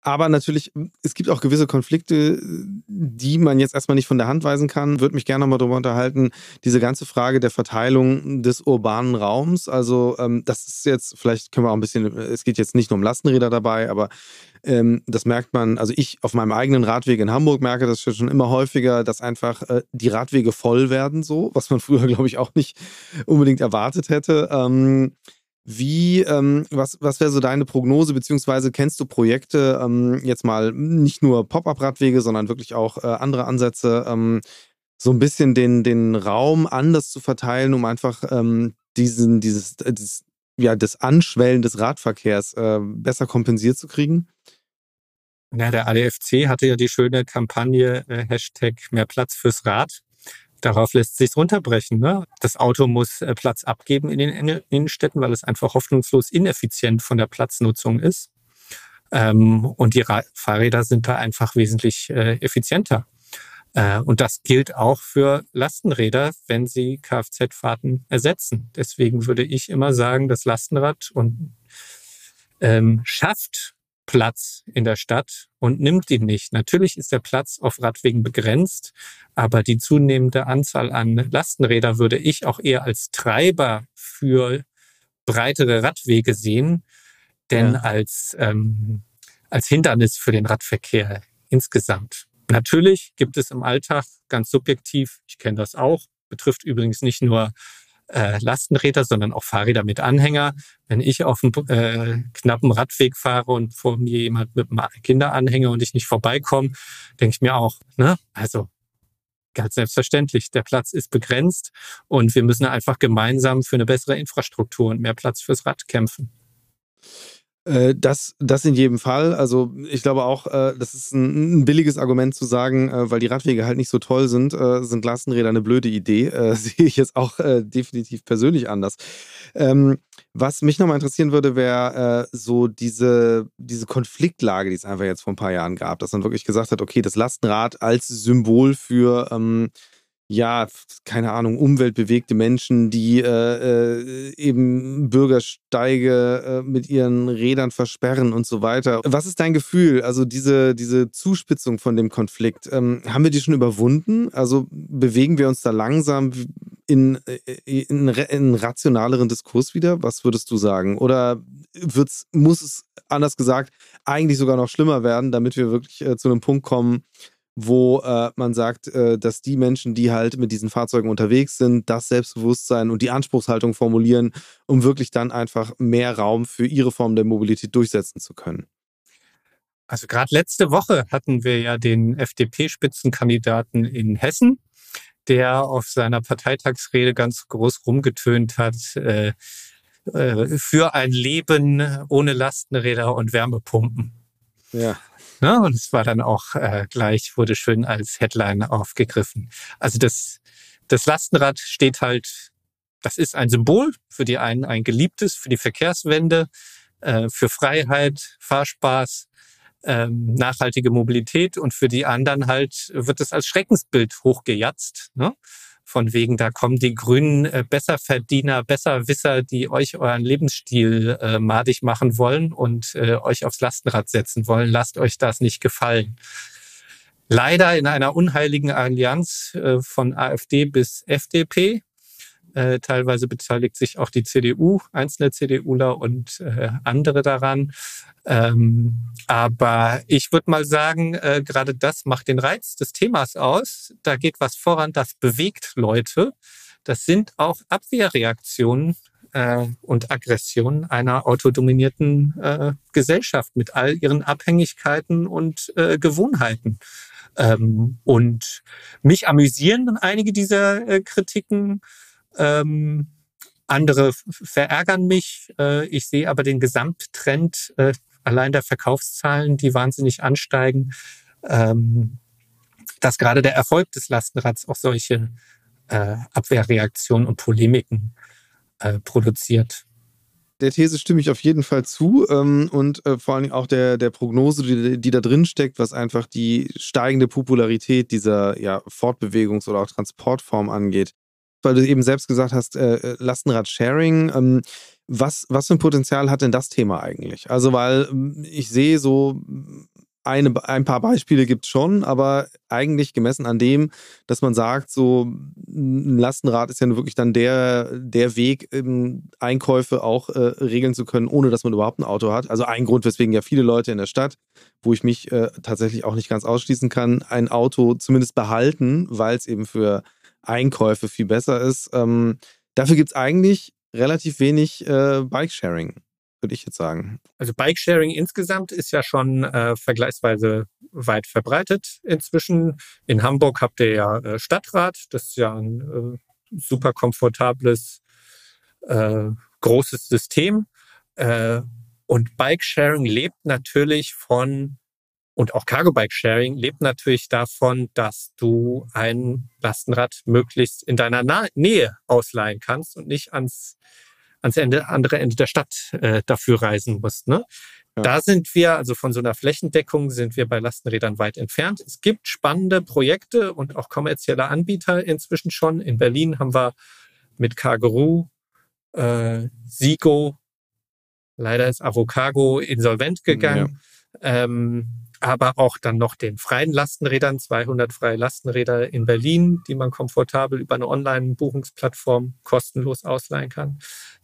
aber natürlich, es gibt auch gewisse Konflikte, die man jetzt erstmal nicht von der Hand weisen kann. Würde mich gerne nochmal darüber unterhalten, diese ganze Frage der Verteilung des urbanen Raums. Also ähm, das ist jetzt, vielleicht können wir auch ein bisschen, es geht jetzt nicht nur um Lastenräder dabei, aber ähm, das merkt man, also ich auf meinem eigenen Radweg in Hamburg merke das schon immer häufiger, dass einfach äh, die Radwege voll werden, so, was man <laughs> früher, glaube ich, auch nicht unbedingt erwartet hätte. Ähm, wie, ähm, was, was wäre so deine Prognose, beziehungsweise kennst du Projekte, ähm, jetzt mal nicht nur Pop-up-Radwege, sondern wirklich auch äh, andere Ansätze, ähm, so ein bisschen den, den Raum anders zu verteilen, um einfach ähm, diesen, dieses, äh, dieses, ja, das Anschwellen des Radverkehrs äh, besser kompensiert zu kriegen? Ja, der ADFC hatte ja die schöne Kampagne äh, Hashtag mehr Platz fürs Rad. Darauf lässt sich runterbrechen. Ne? Das Auto muss äh, Platz abgeben in den Innenstädten, weil es einfach hoffnungslos ineffizient von der Platznutzung ist. Ähm, und die Ra Fahrräder sind da einfach wesentlich äh, effizienter. Äh, und das gilt auch für Lastenräder, wenn sie Kfz-Fahrten ersetzen. Deswegen würde ich immer sagen, das Lastenrad und ähm, schafft Platz in der Stadt und nimmt ihn nicht. Natürlich ist der Platz auf Radwegen begrenzt, aber die zunehmende Anzahl an Lastenräder würde ich auch eher als Treiber für breitere Radwege sehen, denn ja. als, ähm, als Hindernis für den Radverkehr insgesamt. Natürlich gibt es im Alltag ganz subjektiv, ich kenne das auch, betrifft übrigens nicht nur äh, Lastenräder, sondern auch Fahrräder mit Anhänger. Wenn ich auf einem äh, knappen Radweg fahre und vor mir jemand mit einem Kinderanhänger und ich nicht vorbeikomme, denke ich mir auch, ne, also ganz selbstverständlich, der Platz ist begrenzt und wir müssen einfach gemeinsam für eine bessere Infrastruktur und mehr Platz fürs Rad kämpfen. Äh, das, das in jedem Fall. Also ich glaube auch, äh, das ist ein, ein billiges Argument zu sagen, äh, weil die Radwege halt nicht so toll sind, sind Lastenräder eine blöde Idee. <laughs> Sehe ich jetzt auch definitiv persönlich anders. Ähm, was mich nochmal interessieren würde, wäre so diese, diese Konfliktlage, die es einfach jetzt vor ein paar Jahren gab, dass man wirklich gesagt hat, okay, das Lastenrad als Symbol für ähm, ja, keine Ahnung, umweltbewegte Menschen, die äh, äh, eben Bürgersteige äh, mit ihren Rädern versperren und so weiter. Was ist dein Gefühl? Also diese, diese Zuspitzung von dem Konflikt, ähm, haben wir die schon überwunden? Also bewegen wir uns da langsam in, äh, in, in einen rationaleren Diskurs wieder? Was würdest du sagen? Oder wird's, muss es, anders gesagt, eigentlich sogar noch schlimmer werden, damit wir wirklich äh, zu einem Punkt kommen, wo äh, man sagt, äh, dass die Menschen, die halt mit diesen Fahrzeugen unterwegs sind, das Selbstbewusstsein und die Anspruchshaltung formulieren, um wirklich dann einfach mehr Raum für ihre Form der Mobilität durchsetzen zu können. Also gerade letzte Woche hatten wir ja den FDP-Spitzenkandidaten in Hessen, der auf seiner Parteitagsrede ganz groß rumgetönt hat, äh, äh, für ein Leben ohne Lastenräder und Wärmepumpen. Ja. Ne? Und es war dann auch äh, gleich, wurde schön als Headline aufgegriffen. Also das, das Lastenrad steht halt, das ist ein Symbol für die einen ein geliebtes, für die Verkehrswende, äh, für Freiheit, Fahrspaß, ähm, nachhaltige Mobilität und für die anderen halt wird es als Schreckensbild hochgejatzt. Ne? Von wegen, da kommen die grünen äh, Besserverdiener, Besserwisser, die euch euren Lebensstil äh, madig machen wollen und äh, euch aufs Lastenrad setzen wollen. Lasst euch das nicht gefallen. Leider in einer unheiligen Allianz äh, von AfD bis FDP äh, teilweise beteiligt sich auch die CDU, einzelne CDUler und äh, andere daran. Ähm, aber ich würde mal sagen, äh, gerade das macht den Reiz des Themas aus. Da geht was voran, das bewegt Leute. Das sind auch Abwehrreaktionen äh, und Aggressionen einer autodominierten äh, Gesellschaft mit all ihren Abhängigkeiten und äh, Gewohnheiten. Ähm, und mich amüsieren einige dieser Kritiken. Ähm, andere verärgern mich. Äh, ich sehe aber den Gesamttrend äh, allein der Verkaufszahlen, die wahnsinnig ansteigen, ähm, dass gerade der Erfolg des Lastenrads auch solche äh, Abwehrreaktionen und Polemiken äh, produziert. Der These stimme ich auf jeden Fall zu ähm, und äh, vor allem auch der, der Prognose, die, die da drin steckt, was einfach die steigende Popularität dieser ja, Fortbewegungs- oder auch Transportform angeht weil du eben selbst gesagt hast, äh, äh, Lastenrad-Sharing. Ähm, was, was für ein Potenzial hat denn das Thema eigentlich? Also, weil ähm, ich sehe so eine, ein paar Beispiele gibt es schon, aber eigentlich gemessen an dem, dass man sagt, so ein Lastenrad ist ja wirklich dann der, der Weg, ähm, Einkäufe auch äh, regeln zu können, ohne dass man überhaupt ein Auto hat. Also ein Grund, weswegen ja viele Leute in der Stadt, wo ich mich äh, tatsächlich auch nicht ganz ausschließen kann, ein Auto zumindest behalten, weil es eben für Einkäufe viel besser ist. Ähm, dafür gibt es eigentlich relativ wenig äh, Bike-Sharing, würde ich jetzt sagen. Also Bike-Sharing insgesamt ist ja schon äh, vergleichsweise weit verbreitet inzwischen. In Hamburg habt ihr ja äh, Stadtrat, das ist ja ein äh, super komfortables, äh, großes System. Äh, und Bike-Sharing lebt natürlich von und auch Cargo Bike Sharing lebt natürlich davon, dass du ein Lastenrad möglichst in deiner Na Nähe ausleihen kannst und nicht ans, ans Ende, andere Ende der Stadt äh, dafür reisen musst. Ne? Ja. Da sind wir, also von so einer Flächendeckung sind wir bei Lastenrädern weit entfernt. Es gibt spannende Projekte und auch kommerzielle Anbieter inzwischen schon. In Berlin haben wir mit Carguru, äh, Sigo, leider ist Avocago insolvent gegangen. Ja. Ähm, aber auch dann noch den freien Lastenrädern, 200 freie Lastenräder in Berlin, die man komfortabel über eine Online-Buchungsplattform kostenlos ausleihen kann.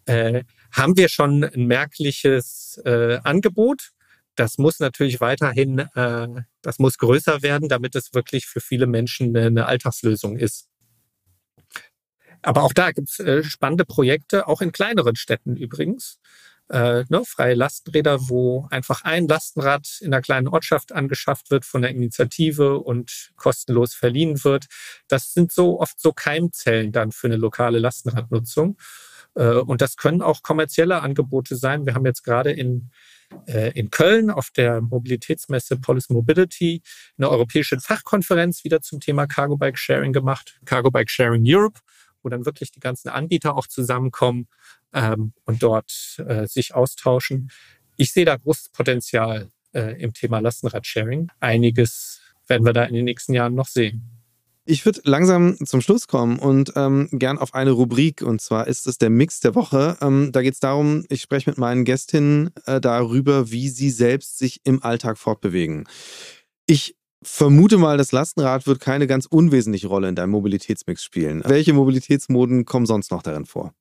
Äh, haben wir schon ein merkliches äh, Angebot. Das muss natürlich weiterhin, äh, das muss größer werden, damit es wirklich für viele Menschen eine, Alltagslösung ist. Aber auch da gibt es äh, spannende Projekte, auch in kleineren Städten übrigens äh, ne, freie Lastenräder, wo einfach ein Lastenrad in einer kleinen Ortschaft angeschafft wird von der Initiative und kostenlos verliehen wird. Das sind so oft so Keimzellen dann für eine lokale Lastenradnutzung. Äh, und das können auch kommerzielle Angebote sein. Wir haben jetzt gerade in äh, in Köln auf der Mobilitätsmesse Polis Mobility eine europäische Fachkonferenz wieder zum Thema Cargo Bike Sharing gemacht, Cargo Bike Sharing Europe, wo dann wirklich die ganzen Anbieter auch zusammenkommen ähm, und dort äh, sich austauschen. Ich sehe da großes Potenzial äh, im Thema Lastenradsharing. Einiges werden wir da in den nächsten Jahren noch sehen. Ich würde langsam zum Schluss kommen und ähm, gern auf eine Rubrik. Und zwar ist es der Mix der Woche. Ähm, da geht es darum, ich spreche mit meinen Gästinnen äh, darüber, wie sie selbst sich im Alltag fortbewegen. Ich vermute mal, das Lastenrad wird keine ganz unwesentliche Rolle in deinem Mobilitätsmix spielen. Welche Mobilitätsmoden kommen sonst noch darin vor?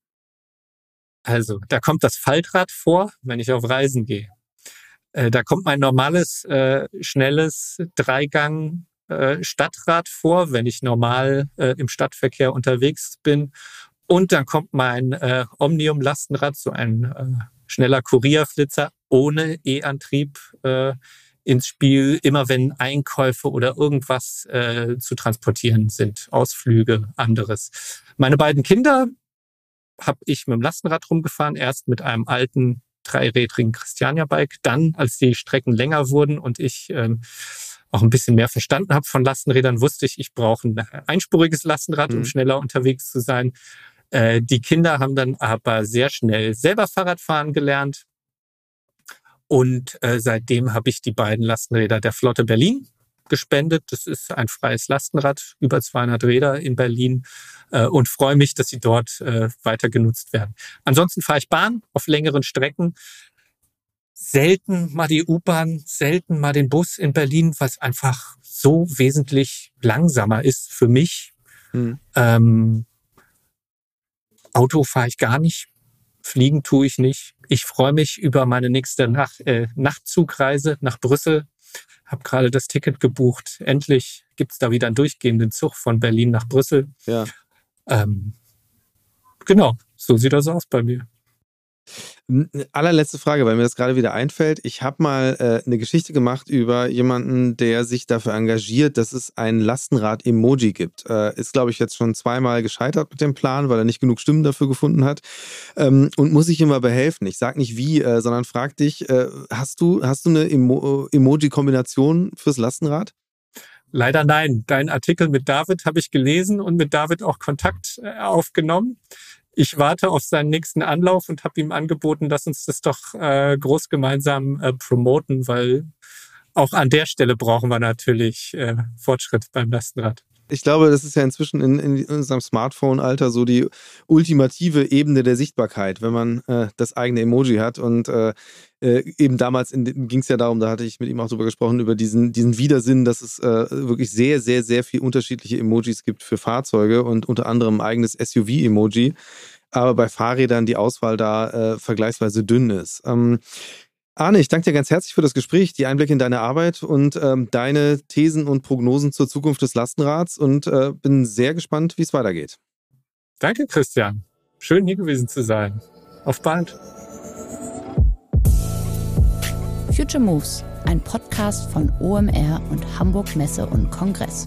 Also, da kommt das Faltrad vor, wenn ich auf Reisen gehe. Äh, da kommt mein normales, äh, schnelles Dreigang äh, Stadtrad vor, wenn ich normal im Stadtverkehr unterwegs bin. Und dann kommt mein Omnium-Lastenrad, so ein schneller Kurierflitzer ohne E-Antrieb ins Spiel, immer wenn Einkäufe oder irgendwas äh, zu transportieren sind, Ausflüge, anderes. Meine beiden Kinder habe ich mit dem Lastenrad rumgefahren, erst mit einem alten dreirädrigen Christiania-Bike, dann, als die Strecken länger wurden und ich ähm, auch ein bisschen mehr verstanden habe von Lastenrädern, wusste ich, ich brauche ein einspuriges Lastenrad, um mhm. schneller unterwegs zu sein. Äh, die Kinder haben dann aber sehr schnell selber Fahrrad fahren gelernt. Und äh, seitdem habe ich die beiden Lastenräder der Flotte Berlin gespendet. Das ist ein freies Lastenrad, über 200 Räder in Berlin äh, und freue mich, dass sie dort äh, weiter genutzt werden. Ansonsten fahre ich Bahn auf längeren Strecken selten mal die U-Bahn, selten mal den Bus in Berlin, was einfach so wesentlich langsamer ist für mich. Hm. Ähm, Auto fahre ich gar nicht. Fliegen tue ich nicht. Ich freue mich über meine nächste Nacht, äh, Nachtzugreise nach Brüssel. Hab gerade das Ticket gebucht. Endlich gibt's da wieder einen durchgehenden Zug von Berlin nach Brüssel. Ja. Ähm, genau, so sieht das aus bei mir. Allerletzte Frage, weil mir das gerade wieder einfällt. Ich habe mal äh, eine Geschichte gemacht über jemanden, der sich dafür engagiert, dass es ein Lastenrad-Emoji gibt. Äh, ist, glaube ich, jetzt schon zweimal gescheitert mit dem Plan, weil er nicht genug Stimmen dafür gefunden hat. Ähm, und muss ich immer behelfen. Ich sage nicht wie, äh, sondern frag dich, äh, hast, du, hast du eine Emo Emoji-Kombination fürs Lastenrad? Leider nein. Dein Artikel mit David habe ich gelesen und mit David auch Kontakt äh, aufgenommen ich warte auf seinen nächsten Anlauf und habe ihm angeboten, dass uns das doch äh, groß gemeinsam äh, promoten, weil auch an der Stelle brauchen wir natürlich äh, Fortschritt beim Lastenrad. Ich glaube, das ist ja inzwischen in, in unserem Smartphone-Alter so die ultimative Ebene der Sichtbarkeit, wenn man äh, das eigene Emoji hat. Und äh, äh eben damals ging es ja darum, da hatte ich mit ihm auch drüber gesprochen, über diesen, diesen Widersinn, dass es äh, wirklich sehr, sehr, sehr viel unterschiedliche Emojis gibt für Fahrzeuge und unter anderem ein eigenes SUV-Emoji. Aber bei Fahrrädern die Auswahl da äh, vergleichsweise dünn ist. Ähm, Arne, ich danke dir ganz herzlich für das Gespräch, die Einblicke in deine Arbeit und ähm, deine Thesen und Prognosen zur Zukunft des Lastenrads und äh, bin sehr gespannt, wie es weitergeht. Danke, Christian. Schön hier gewesen zu sein. Auf bald. Future Moves, ein Podcast von OMR und Hamburg Messe und Kongress.